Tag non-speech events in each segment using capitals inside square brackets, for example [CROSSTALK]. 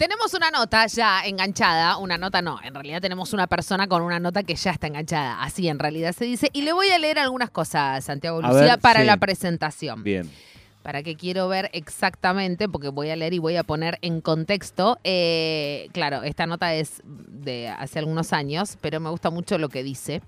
Tenemos una nota ya enganchada, una nota no, en realidad tenemos una persona con una nota que ya está enganchada, así en realidad se dice. Y le voy a leer algunas cosas, Santiago Lucía, ver, para sí. la presentación. Bien. Para que quiero ver exactamente, porque voy a leer y voy a poner en contexto. Eh, claro, esta nota es de hace algunos años, pero me gusta mucho lo que dice.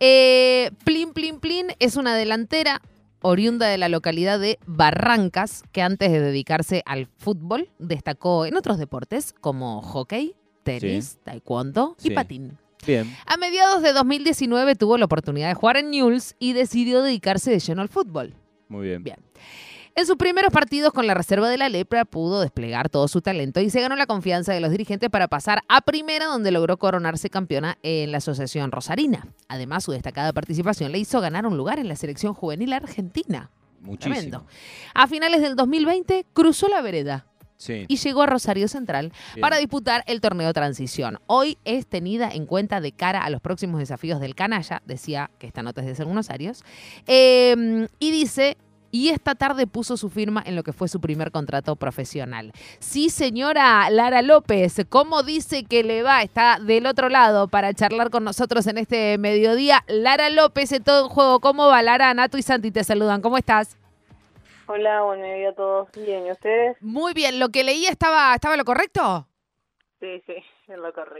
Eh, Plin Plin Plin es una delantera oriunda de la localidad de Barrancas, que antes de dedicarse al fútbol destacó en otros deportes como hockey, tenis, taekwondo y Sí. patín. Bien. A mediados de 2019 tuvo la oportunidad de jugar en Newell's y decidió dedicarse de lleno al fútbol. Muy bien. Bien. En sus primeros partidos con la reserva de la lepra pudo desplegar todo su talento y se ganó la confianza de los dirigentes para pasar a primera donde logró coronarse campeona en la Asociación Rosarina. Además, su destacada participación le hizo ganar un lugar en la selección juvenil argentina. Muchísimo. Tremendo. A finales del 2020 cruzó la vereda Sí. y llegó a Rosario Central Bien. para disputar el torneo Transición. Hoy es tenida en cuenta de cara a los próximos desafíos del canalla, decía que esta nota es de ser unos Arios, eh, y dice... Y esta tarde puso su firma en lo que fue su primer contrato profesional. Sí, señora Lara López, ¿cómo dice que le va? Está del otro lado para charlar con nosotros en este mediodía. Lara López, en todo en juego. ¿Cómo va? Lara, Nato y Santi te saludan. ¿Cómo estás? Hola, buen día a todos. Bien, ¿y ustedes? Muy bien. ¿Lo que leía estaba, estaba lo correcto? Sí, sí,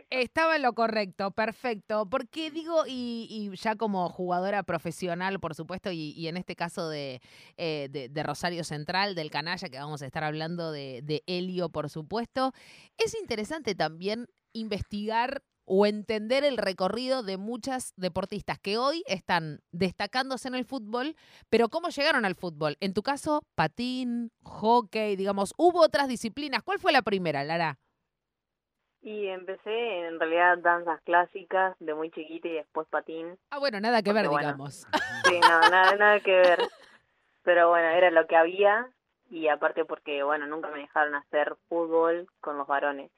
[LAUGHS] Estaba en lo correcto, perfecto. Porque digo, y, ya como jugadora profesional, por supuesto, y, en este caso de, eh, de, de Rosario Central, del canalla, que vamos a estar hablando de, de Helio, por supuesto, es interesante también investigar o entender el recorrido de muchas deportistas que hoy están destacándose en el fútbol, pero cómo llegaron al fútbol. En tu caso, patín, hockey, digamos, hubo otras disciplinas. ¿Cuál fue la primera, Lara? Y empecé en realidad danzas clásicas de muy chiquita y después patín. Ah, bueno, nada que ver, bueno, digamos. [LAUGHS] Sí, no, nada, nada que ver. Pero bueno, era lo que había y aparte porque, bueno, nunca me dejaron hacer fútbol con los varones.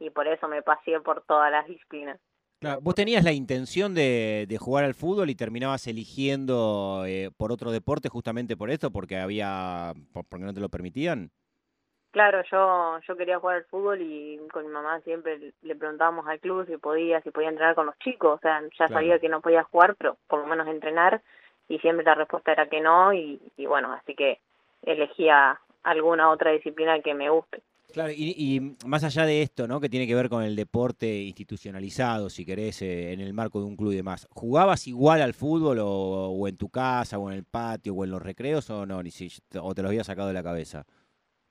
Y por eso me pasé por todas las disciplinas. Claro, vos tenías la intención de, de jugar al fútbol y terminabas eligiendo eh, por otro deporte justamente por esto, porque había, por- porque no te lo permitían. Claro, yo yo quería jugar al fútbol y con mi mamá siempre le preguntábamos al club si podía, si podía entrenar con los chicos. O sea, ya Claro. sabía que no podía jugar, pero por lo menos entrenar. Y siempre la respuesta era que no. Y, y bueno, así que elegía alguna otra disciplina que me guste. Claro, y, y más allá de esto, ¿no? Que tiene que ver con el deporte institucionalizado, si querés, eh, en el marco de un club y demás. ¿Jugabas igual al fútbol o, o en tu casa, o en el patio, o en los recreos, o no? Ni si, o te los había sacado de la cabeza.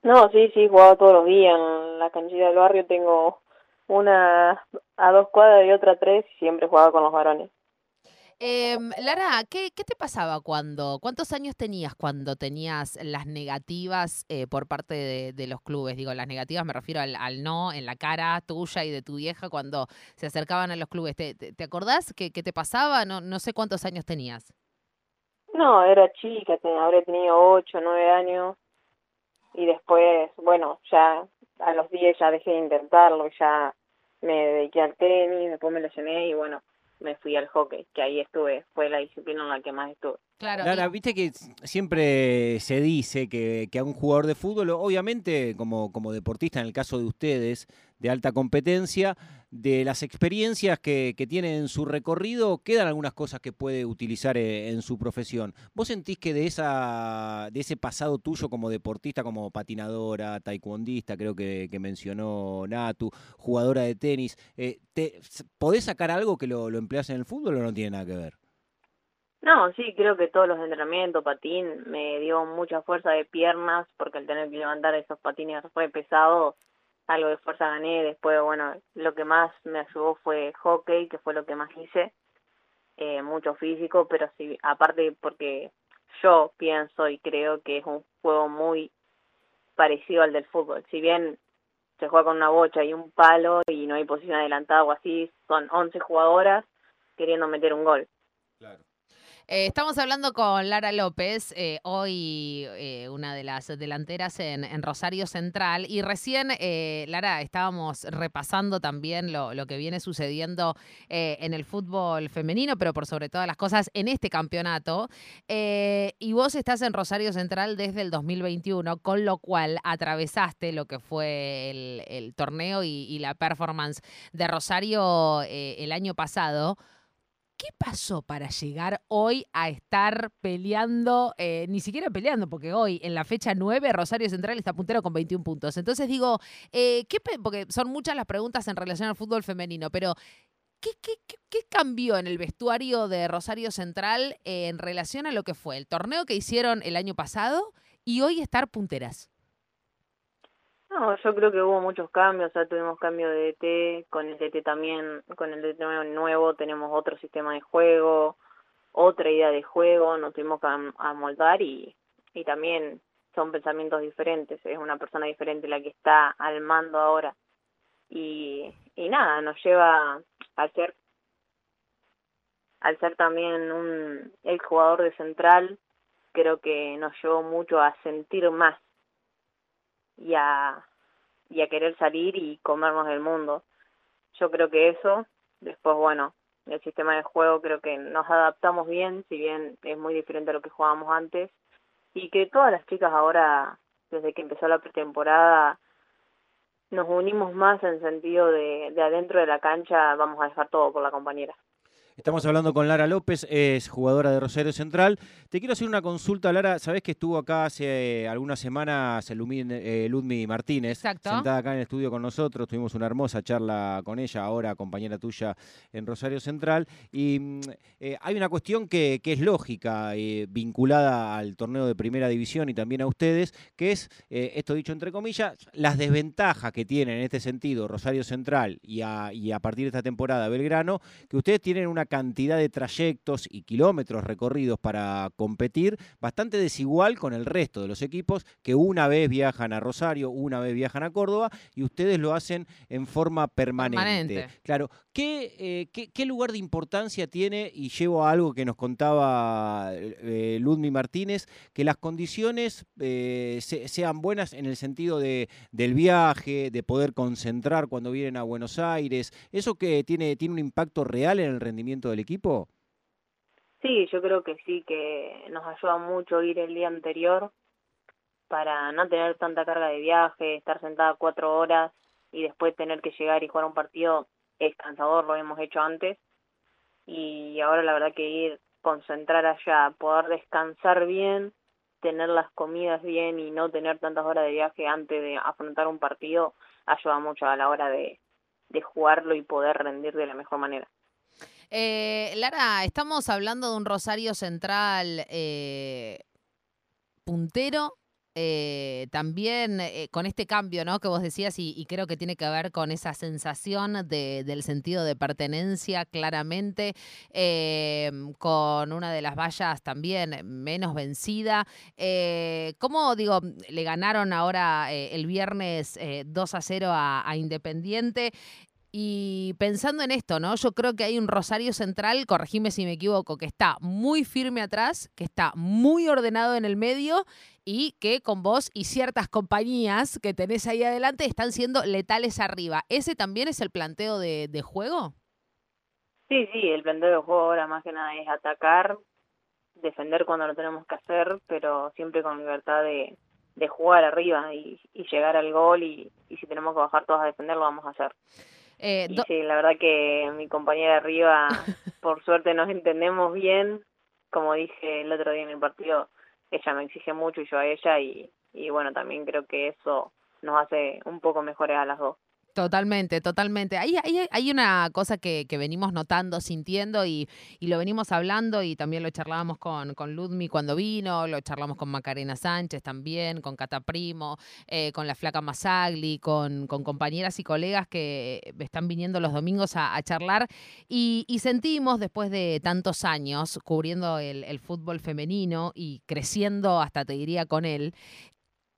No, sí, sí, jugaba todos los días. En la canchita del barrio tengo una a dos cuadras y otra a tres y siempre jugaba con los varones. Em, Lara, ¿qué, qué te pasaba cuando, cuántos años tenías cuando tenías las negativas eh, por parte de, de los clubes? Digo, las negativas me refiero al, al no en la cara tuya y de tu vieja cuando se acercaban a los clubes. ¿Te, te, te acordás qué, qué te pasaba? No, no sé cuántos años tenías. No, era chica, ten- habré tenido ocho, nueve años y después, bueno, ya a los diez ya dejé de intentarlo, ya me dediqué al tenis, después me lesioné y bueno, me fui al hockey, que ahí estuve, fue la disciplina en la que más estuve. Claro. Lara, y- viste que siempre se dice que, que a un jugador de fútbol, obviamente como, como deportista, en el caso de ustedes, de alta competencia, de las experiencias que, que tiene en su recorrido, quedan algunas cosas que puede utilizar eh, en su profesión. ¿Vos sentís que de, esa, de ese pasado tuyo como deportista, como patinadora, taekwondista, creo que, que mencionó Natu, jugadora de tenis, eh, te, ¿podés sacar algo que lo, lo empleas en el fútbol o no tiene nada que ver? No, sí, creo que todos los entrenamientos, patín, me dio mucha fuerza de piernas, porque al tener que levantar esos patines re pesados, algo de fuerza gané. Después, bueno, lo que más me ayudó fue hockey, que fue lo que más hice, eh, mucho físico, pero sí, aparte porque yo pienso y creo que es un juego muy parecido al del fútbol. Si bien se juega con una bocha y un palo y no hay posición adelantada o así, son 11 jugadoras queriendo meter un gol. Claro. Eh, estamos hablando con Lara López, eh, hoy eh, una de las delanteras en, Rosario Central. Y recién, Lara, estábamos repasando también lo, que viene sucediendo en el fútbol femenino, pero por sobre todas las cosas en este campeonato. y vos estás en Rosario Central desde el 2021, con lo cual atravesaste lo que fue el, torneo y, y, la performance de Rosario el año pasado. ¿Qué pasó para llegar hoy a estar peleando, eh, ni siquiera peleando, porque hoy en la fecha 9 Rosario Central está puntero con 21 puntos? Entonces digo, eh, ¿qué, porque son muchas las preguntas en relación al fútbol femenino, pero ¿qué, qué, qué cambió en el vestuario de Rosario Central en relación a lo que fue el torneo que hicieron el año pasado y hoy estar punteras? No, yo creo que hubo muchos cambios, sea, tuvimos cambio de DT, con el DT también, con el DT nuevo tenemos otro sistema de juego, otra idea de juego, nos tuvimos que amoldar y, y también son pensamientos diferentes, es una persona diferente la que está al mando ahora. Y, y nada, nos lleva a ser, al ser también un el jugador de central, creo que nos llevó mucho a sentir más y a, y a querer salir y comernos el mundo. Yo creo que eso, después bueno, el sistema de juego creo que nos adaptamos bien, si bien es muy diferente a lo que jugábamos antes, y que todas las chicas ahora, desde que empezó la pretemporada, nos unimos más en sentido de, de adentro de la cancha, vamos a dejar todo por la compañera. Estamos hablando con Lara López, es jugadora de Rosario Central. Te quiero hacer una consulta, Lara. Sabés que estuvo acá hace algunas semanas eh, Ludmi Martínez, sentada acá en el estudio con nosotros. Tuvimos una hermosa charla con ella, ahora compañera tuya en Rosario Central. Y mm, eh, hay una cuestión que, es lógica, eh, vinculada al torneo de primera división y también a ustedes, que es, esto dicho entre comillas, las desventajas que tienen en este sentido Rosario Central y a, y a partir de esta temporada Belgrano, que ustedes tienen una cantidad de trayectos y kilómetros recorridos para competir bastante desigual con el resto de los equipos que una vez viajan a Rosario, una vez viajan a Córdoba y ustedes lo hacen en forma permanente. Claro, ¿qué, eh, ¿qué, lugar de importancia tiene, y llevo a algo que nos contaba eh, Ludmi Martínez, que las condiciones eh, sean buenas en el sentido de, del viaje, de poder concentrar cuando vienen a Buenos Aires? ¿Eso que tiene, tiene un impacto real en el rendimiento del equipo? Sí, yo creo que sí, que nos ayuda mucho ir el día anterior para no tener tanta carga de viaje, estar sentada cuatro horas y después tener que llegar y jugar un partido es cansador, lo hemos hecho antes. Y ahora la verdad que ir, concentrar allá, poder descansar bien, tener las comidas bien y no tener tantas horas de viaje antes de afrontar un partido, ayuda mucho a la hora de, de jugarlo y poder rendir de la mejor manera. Eh, Lara, estamos hablando de un Rosario Central eh, puntero. Eh, también con este cambio ¿no? que vos decías y, creo que tiene que ver con esa sensación del sentido de pertenencia claramente, con una de las vallas también menos vencida. ¿Cómo digo, le ganaron ahora el viernes 2 a 0 a Independiente? Y pensando en esto, ¿no? Yo creo que hay un Rosario Central, corregime si me equivoco, que está muy firme atrás, que está muy ordenado en el medio y que con vos y ciertas compañías que tenés ahí adelante están siendo letales arriba. ¿Ese también es el planteo de, juego? Sí, sí, el planteo de juego ahora más que nada es atacar, defender cuando lo tenemos que hacer, pero siempre con libertad de, jugar arriba y, y llegar al gol y, y si tenemos que bajar todos a defender lo vamos a hacer. Eh, sí, la verdad que mi compañera arriba, [LAUGHS] por suerte nos entendemos bien. Como dije el otro día en el partido, ella me exige mucho y yo a ella y, y bueno, también creo que eso nos hace un poco mejores a las dos. Totalmente, totalmente. Hay, hay, una cosa que, venimos notando, sintiendo y, lo venimos hablando y también lo charlábamos con, con Ludmi cuando vino, lo charlamos con Macarena Sánchez también, con Cata Primo, eh, con la flaca Masagli, con, compañeras y colegas que están viniendo los domingos a, charlar y, sentimos después de tantos años cubriendo el fútbol femenino y creciendo hasta te diría con él,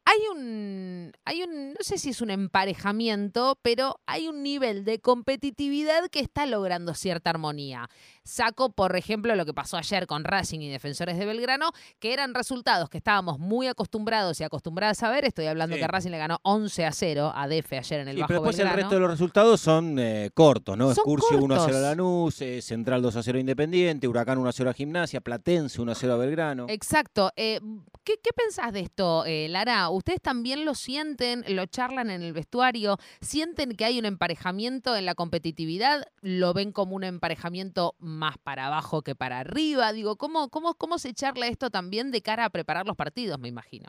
hay un, hay un, no sé si es un emparejamiento, pero hay un nivel de competitividad que está logrando cierta armonía. Saco, por ejemplo, lo que pasó ayer con Racing y Defensores de Belgrano, que eran resultados que estábamos muy acostumbrados y acostumbradas a ver. Estoy hablando que Racing le ganó 11 a 0 a Defe ayer en el sí, Bajo pero después el resto de los resultados son eh, cortos, ¿no? Excursio 1 a 0 a Lanús, eh, Central 2 a 0 Independiente, Huracán 1 a 0 a Gimnasia, Platense 1 a 0 a Belgrano. Exacto. Eh, ¿qué, ¿qué, pensás de esto, Lara? ¿Ustedes también lo sienten, lo charlan en el vestuario? ¿Sienten que hay un emparejamiento en la competitividad? ¿Lo ven como un emparejamiento más para abajo que para arriba. Digo, ¿cómo, cómo, cómo se charla esto también de cara a preparar los partidos, me imagino?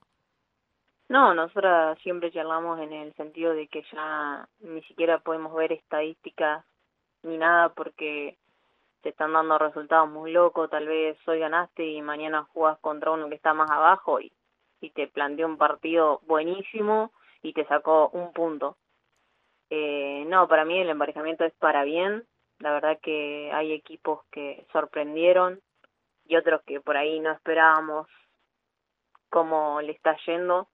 No, nosotros siempre charlamos en el sentido de que ya ni siquiera podemos ver estadísticas ni nada porque te están dando resultados muy locos, tal vez hoy ganaste y mañana jugas contra uno que está más abajo y, y te planteó un partido buenísimo y te sacó un punto. Eh, no, para mí el emparejamiento es para bien, la verdad que hay equipos que sorprendieron y otros que por ahí no esperábamos cómo le está yendo,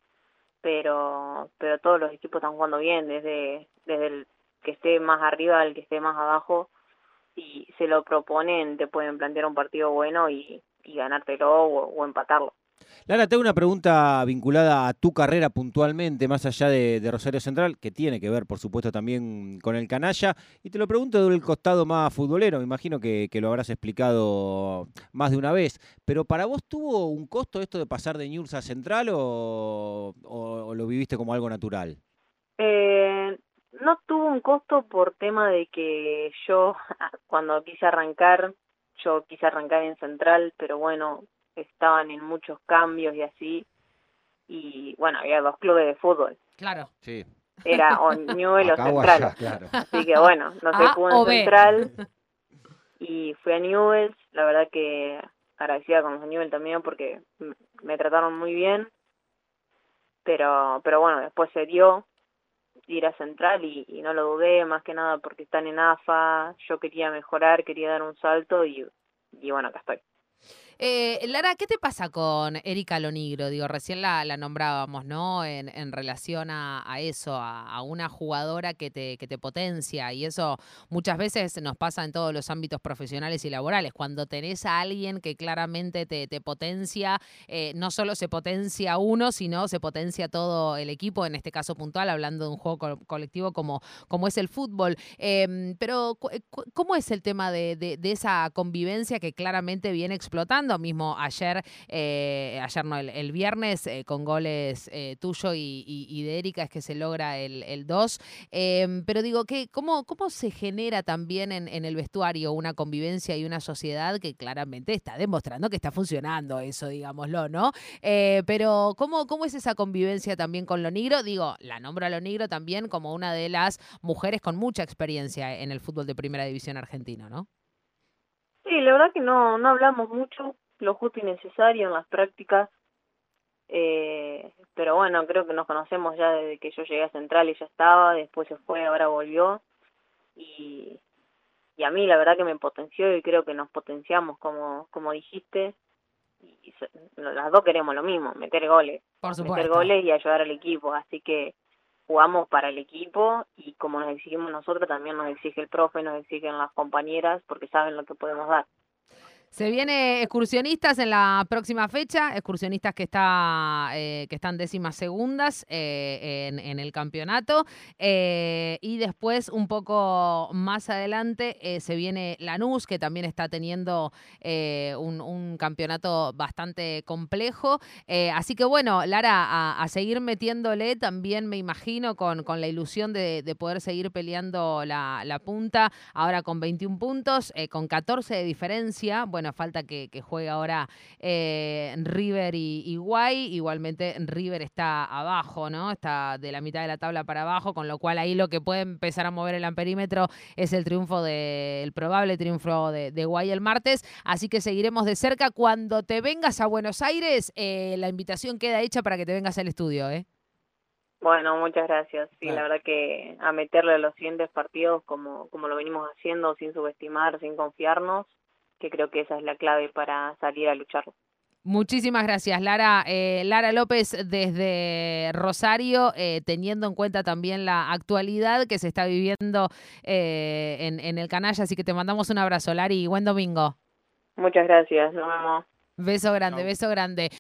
pero pero todos los equipos están jugando bien, desde desde el que esté más arriba al que esté más abajo, y se lo proponen, te pueden plantear un partido bueno y, y ganártelo o empatarlo. Lara, tengo una pregunta vinculada a tu carrera puntualmente, más allá de, Rosario Central, que tiene que ver, por supuesto, también con el canalla. Y te lo pregunto del costado más futbolero, me imagino que, lo habrás explicado más de una vez. Pero ¿para vos tuvo un costo esto de pasar de News a Central o, lo viviste como algo natural? Eh, no tuvo un costo por tema de que yo, [LAUGHS] cuando quise arrancar, yo quise arrancar en Central, pero bueno, estaban en muchos cambios y así. Y bueno, había dos clubes de fútbol. Claro. Sí. Era [LAUGHS] o Newell o Central. Así que bueno, no se pudo en Central. Y fui a Newell la verdad que agradecida con los Newell también porque me trataron muy bien. Pero, pero bueno, después se dio ir a Central y, y, no lo dudé, más que nada porque están en AFA, yo quería mejorar, quería dar un salto y, y bueno, acá estoy. Eh, Lara, ¿qué te pasa con Erika Lonigro? Digo, recién la, nombrábamos, ¿no? En, en relación a, eso, a, una jugadora que te, que te potencia. Y eso muchas veces nos pasa en todos los ámbitos profesionales y laborales. Cuando tenés a alguien que claramente te, te potencia, eh, no solo se potencia uno, sino se potencia todo el equipo, en este caso puntual, hablando de un juego colectivo como, es el fútbol. Em, pero, ¿cómo es el tema de esa convivencia que claramente viene explotando? Mismo ayer, eh, ayer no, el, viernes, eh, con goles eh, tuyo y, de Erika es que se logra el, el 2. Em, pero digo, ¿qué, cómo, ¿cómo se genera también en, en, el vestuario una convivencia y una sociedad que claramente está demostrando que está funcionando eso, digámoslo, ¿no? pero ¿cómo, ¿cómo es esa convivencia también con lo negro? Digo, la nombro a lo negro también como una de las mujeres con mucha experiencia en el fútbol de primera división argentino, ¿no? Sí, la verdad que no, no hablamos mucho, lo justo y necesario en las prácticas, eh, pero bueno, creo que nos conocemos ya desde que yo llegué a Central y ya estaba, después se fue, ahora volvió, y, y a mí la verdad que me potenció y creo que nos potenciamos como, como dijiste, y las dos queremos lo mismo, meter goles, meter goles y ayudar al equipo, así que jugamos para el equipo y como nos exigimos nosotros, también nos exige el profe, nos exigen las compañeras porque saben lo que podemos dar. Se viene excursionistas en la próxima fecha, excursionistas que está eh, que están décimas segundas eh, en, el campeonato. Eh, y después, un poco más adelante, se viene Lanús, que también está teniendo un, campeonato bastante complejo. así que bueno, Lara, a, seguir metiéndole también me imagino con, con la ilusión de, poder seguir peleando la, punta, ahora con 21 puntos, con 14 de diferencia falta que, juegue ahora eh, River y, Guay. Igualmente River está abajo, ¿no? Está de la mitad de la tabla para abajo, con lo cual ahí lo que puede empezar a mover el amperímetro es el triunfo del probable triunfo de, Guay el martes. Así que seguiremos de cerca. Cuando te vengas a Buenos Aires, eh, la invitación queda hecha para que te vengas al estudio, ¿eh? Bueno, muchas gracias. Sí, la verdad que a meterle los siguientes partidos como, como lo venimos haciendo, sin subestimar, sin confiarnos, que creo que esa es la clave para salir a lucharlo. Muchísimas gracias, Lara. Eh, Lara López desde Rosario, eh, teniendo en cuenta también la actualidad que se está viviendo eh, en, en el canalla. Así que te mandamos un abrazo, Lari. Buen domingo. Muchas gracias. Nos vemos. Beso grande, beso grande.